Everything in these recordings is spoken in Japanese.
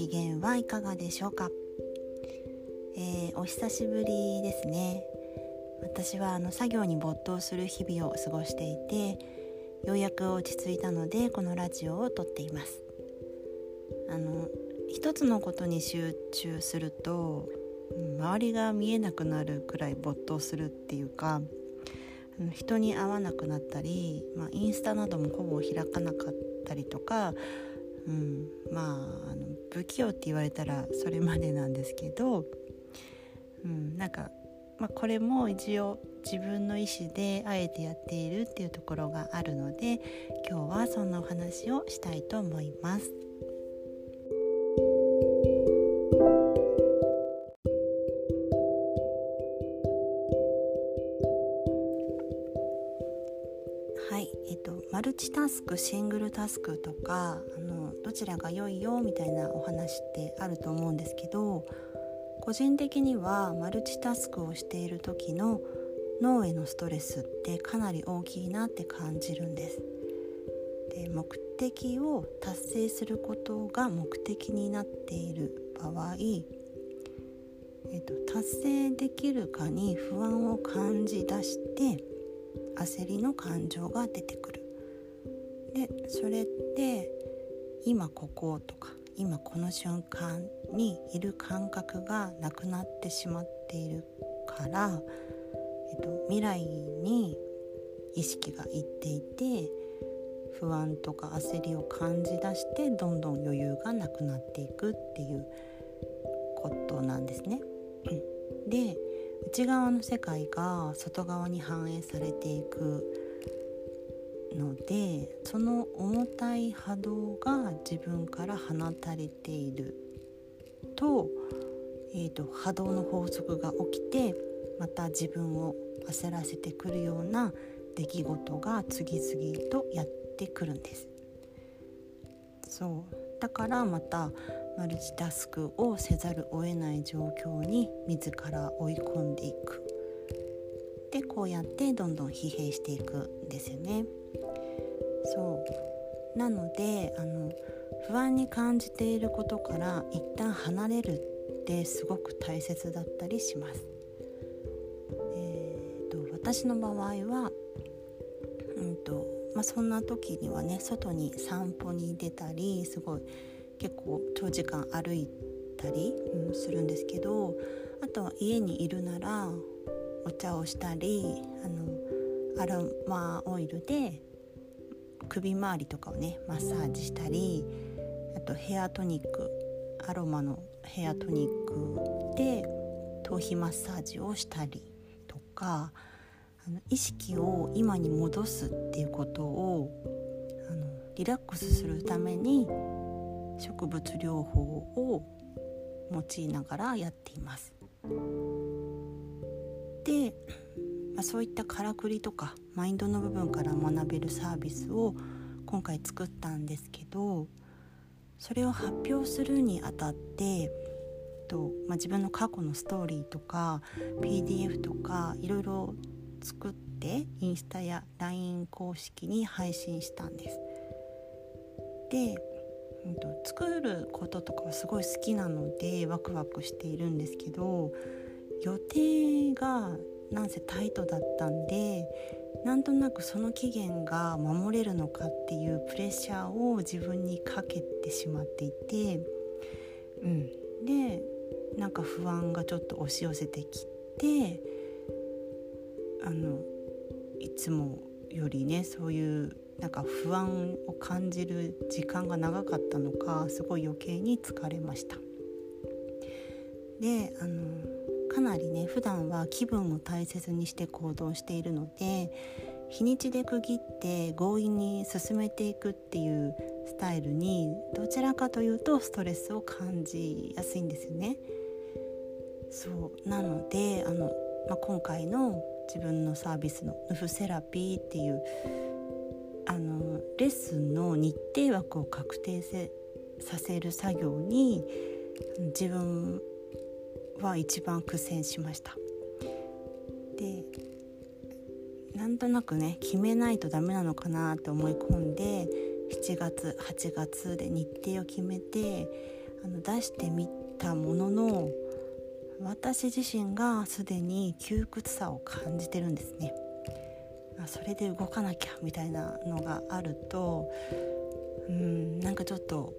機嫌はいかがでしょうか、えー、お久しぶりですね。私はあの作業に没頭する日々を過ごしていてようやく落ち着いたのでこのラジオを撮っています。あの一つのことに集中すると周りが見えなくなるくらい没頭するっていうか人に会わなくなったり、まあ、インスタなどもほぼ開かなかったりとかうん、まああの不器用って言われたらそれまでなんですけど、うん、なんか、まあ、これも一応自分の意思であえてやっているっていうところがあるので今日はそんなお話をしたいと思います。えっと、マルチタスクシングルタスクとかあのどちらが良いよみたいなお話ってあると思うんですけど個人的にはマルチタスクをしている時の脳へのストレスってかなり大きいなって感じるんです。で目的を達成することが目的になっている場合、えっと、達成できるかに不安を感じ出して焦りの感情が出てくる。でそれって今こことか今この瞬間にいる感覚がなくなってしまっているから、えっと、未来に意識がいっていて不安とか焦りを感じ出してどんどん余裕がなくなっていくっていうことなんですね。で内側の世界が外側に反映されていくのでその重たい波動が自分から放たれていると,、えーと、波動の法則が起きてまた自分を焦らせてくるような出来事が次々とやってくるんです。そうだからまたマルチタスクをせざるを得ない状況に自ら追い込んでいくでこうやってどんどん疲弊していくんですよね。そうなのであの不安に感じていることから一旦離れるってすごく大切だったりします。えーと、私の場合は、うんとまあ、そんな時にはね外に散歩に出たりすごい結構長時間歩いたり、するんですけどあとは家にいるならお茶をしたりあのアロマオイルで首周りとかをねマッサージしたりあとヘアトニックアロマのヘアトニックで頭皮マッサージをしたりとかあの意識を今に戻すっていうことをあのリラックスするために植物療法を用いながらやっています。でまあ、そういったからくりとかマインドの部分から学べるサービスを今回作ったんですけどそれを発表するにあたってと、まあ、自分の過去のストーリーとか PDF とかいろいろ作ってインスタや LINE 公式に配信したんです。で、うんと、作ることとかはすごい好きなのでワクワクしているんですけど予定がなんせタイトだったんでなんとなくその期限が守れるのかっていうプレッシャーを自分にかけてしまっていて、うん、でなんか不安がちょっと押し寄せてきてあのいつもよりねそういうなんか不安を感じる時間が長かったのかすごい余計に疲れました。であのかなりね普段は気分を大切にして行動しているので日にちで区切って強引に進めていくっていうスタイルにどちらかというとストレスを感じやすいんですよね。そうなのであの、まあ、今回の自分のサービスのヌフセラピーっていうあのレッスンの日程枠を確定せさせる作業に自分は一番苦戦しました。でなんとなくね決めないとダメなのかなと思い込んで7月8月で日程を決めてあの出してみたものの私自身がすでに窮屈さを感じてるんですね。あそれで動かなきゃみたいなのがあるとうんなんかちょっと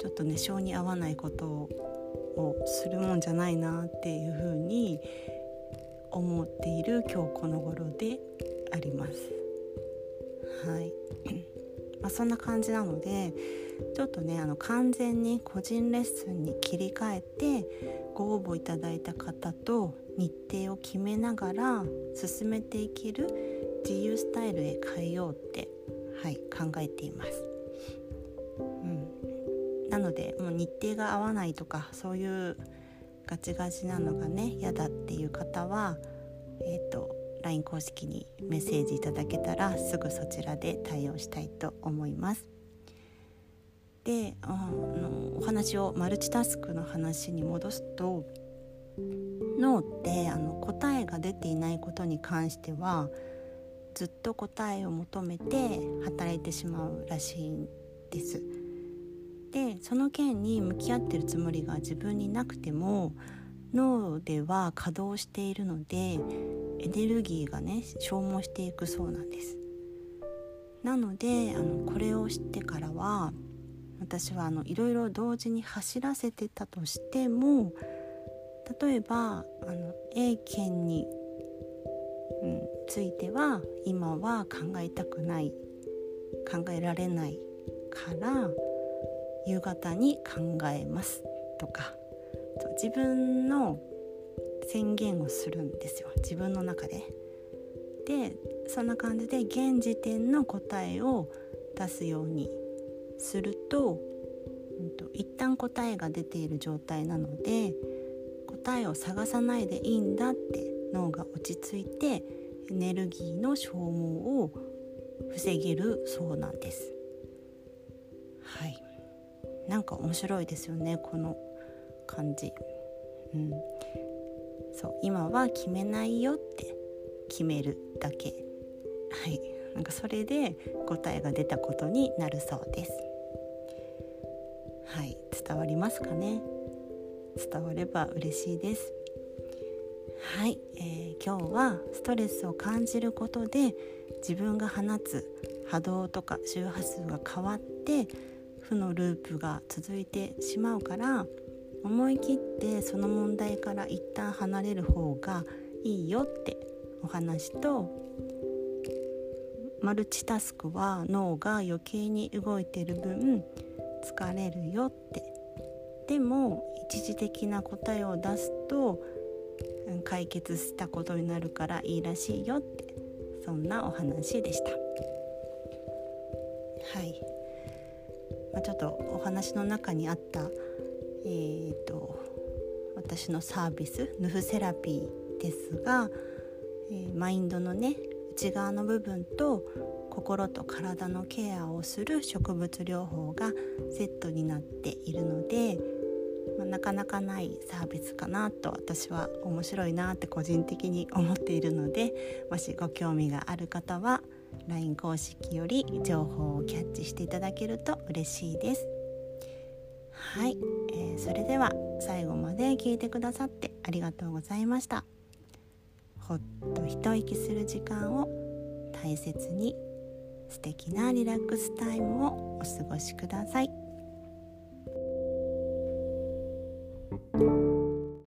ちょっとね性に合わないことをするもんじゃないなっていうふうに思っている今日この頃であります。はい まあ、そんな感じなのでちょっとねあの完全に個人レッスンに切り替えてご応募いただいた方と日程を決めながら進めていける自由スタイルへ変えようって、はい、考えています。うん、なのでもう日程が合わないとかそういうガチガチなのがね嫌だっていう方は、えーと、LINE 公式にメッセージいただけたらすぐそちらで対応したいと思います。であのお話をマルチタスクの話に戻すと脳ってあの答えが出ていないことに関してはずっと答えを求めて働いてしまうらしいんです。でその件に向き合ってるつもりが自分になくても脳では稼働しているのでエネルギーがね消耗していくそうなんですなのであのこれを知ってからは私はあのいろいろ同時に走らせてたとしても例えばあの A 県に、うん、ついては今は考えたくない考えられないから夕方に考えますとか自分の宣言をするんですよ自分の中で。でそんな感じで現時点の答えを出すようにすると,、うんと、一旦答えが出ている状態なので答えを探さないでいいんだって脳が落ち着いてエネルギーの消耗を防げるそうなんです。はい。なんか面白いですよねこの感じ。うん、そう今は決めないよって決めるだけ。はい。なんかそれで答えが出たことになるそうです。伝わりますかね？伝われば嬉しいです。はい、えー、今日はストレスを感じることで自分が放つ波動とか周波数が変わって負のループが続いてしまうから思い切ってその問題から一旦離れる方がいいよってお話とマルチタスクは脳が余計に動いてる分疲れるよってでも一時的な答えを出すと解決したことになるからいいらしいよってそんなお話でした。はい。まあ、ちょっとお話の中にあった、えーと、私のサービスヌフセラピーですが、えー、マインドのね内側の部分と心と体のケアをする植物療法がセットになっているので、まあ、なかなかないサービスかなと私は面白いなって個人的に思っているのでもしご興味がある方は LINE 公式より情報をキャッチしていただけると嬉しいです。はい、えー、それでは最後まで聞いてくださってありがとうございました。ほっと一息する時間を大切に素敵なリラックスタイムをお過ごしください。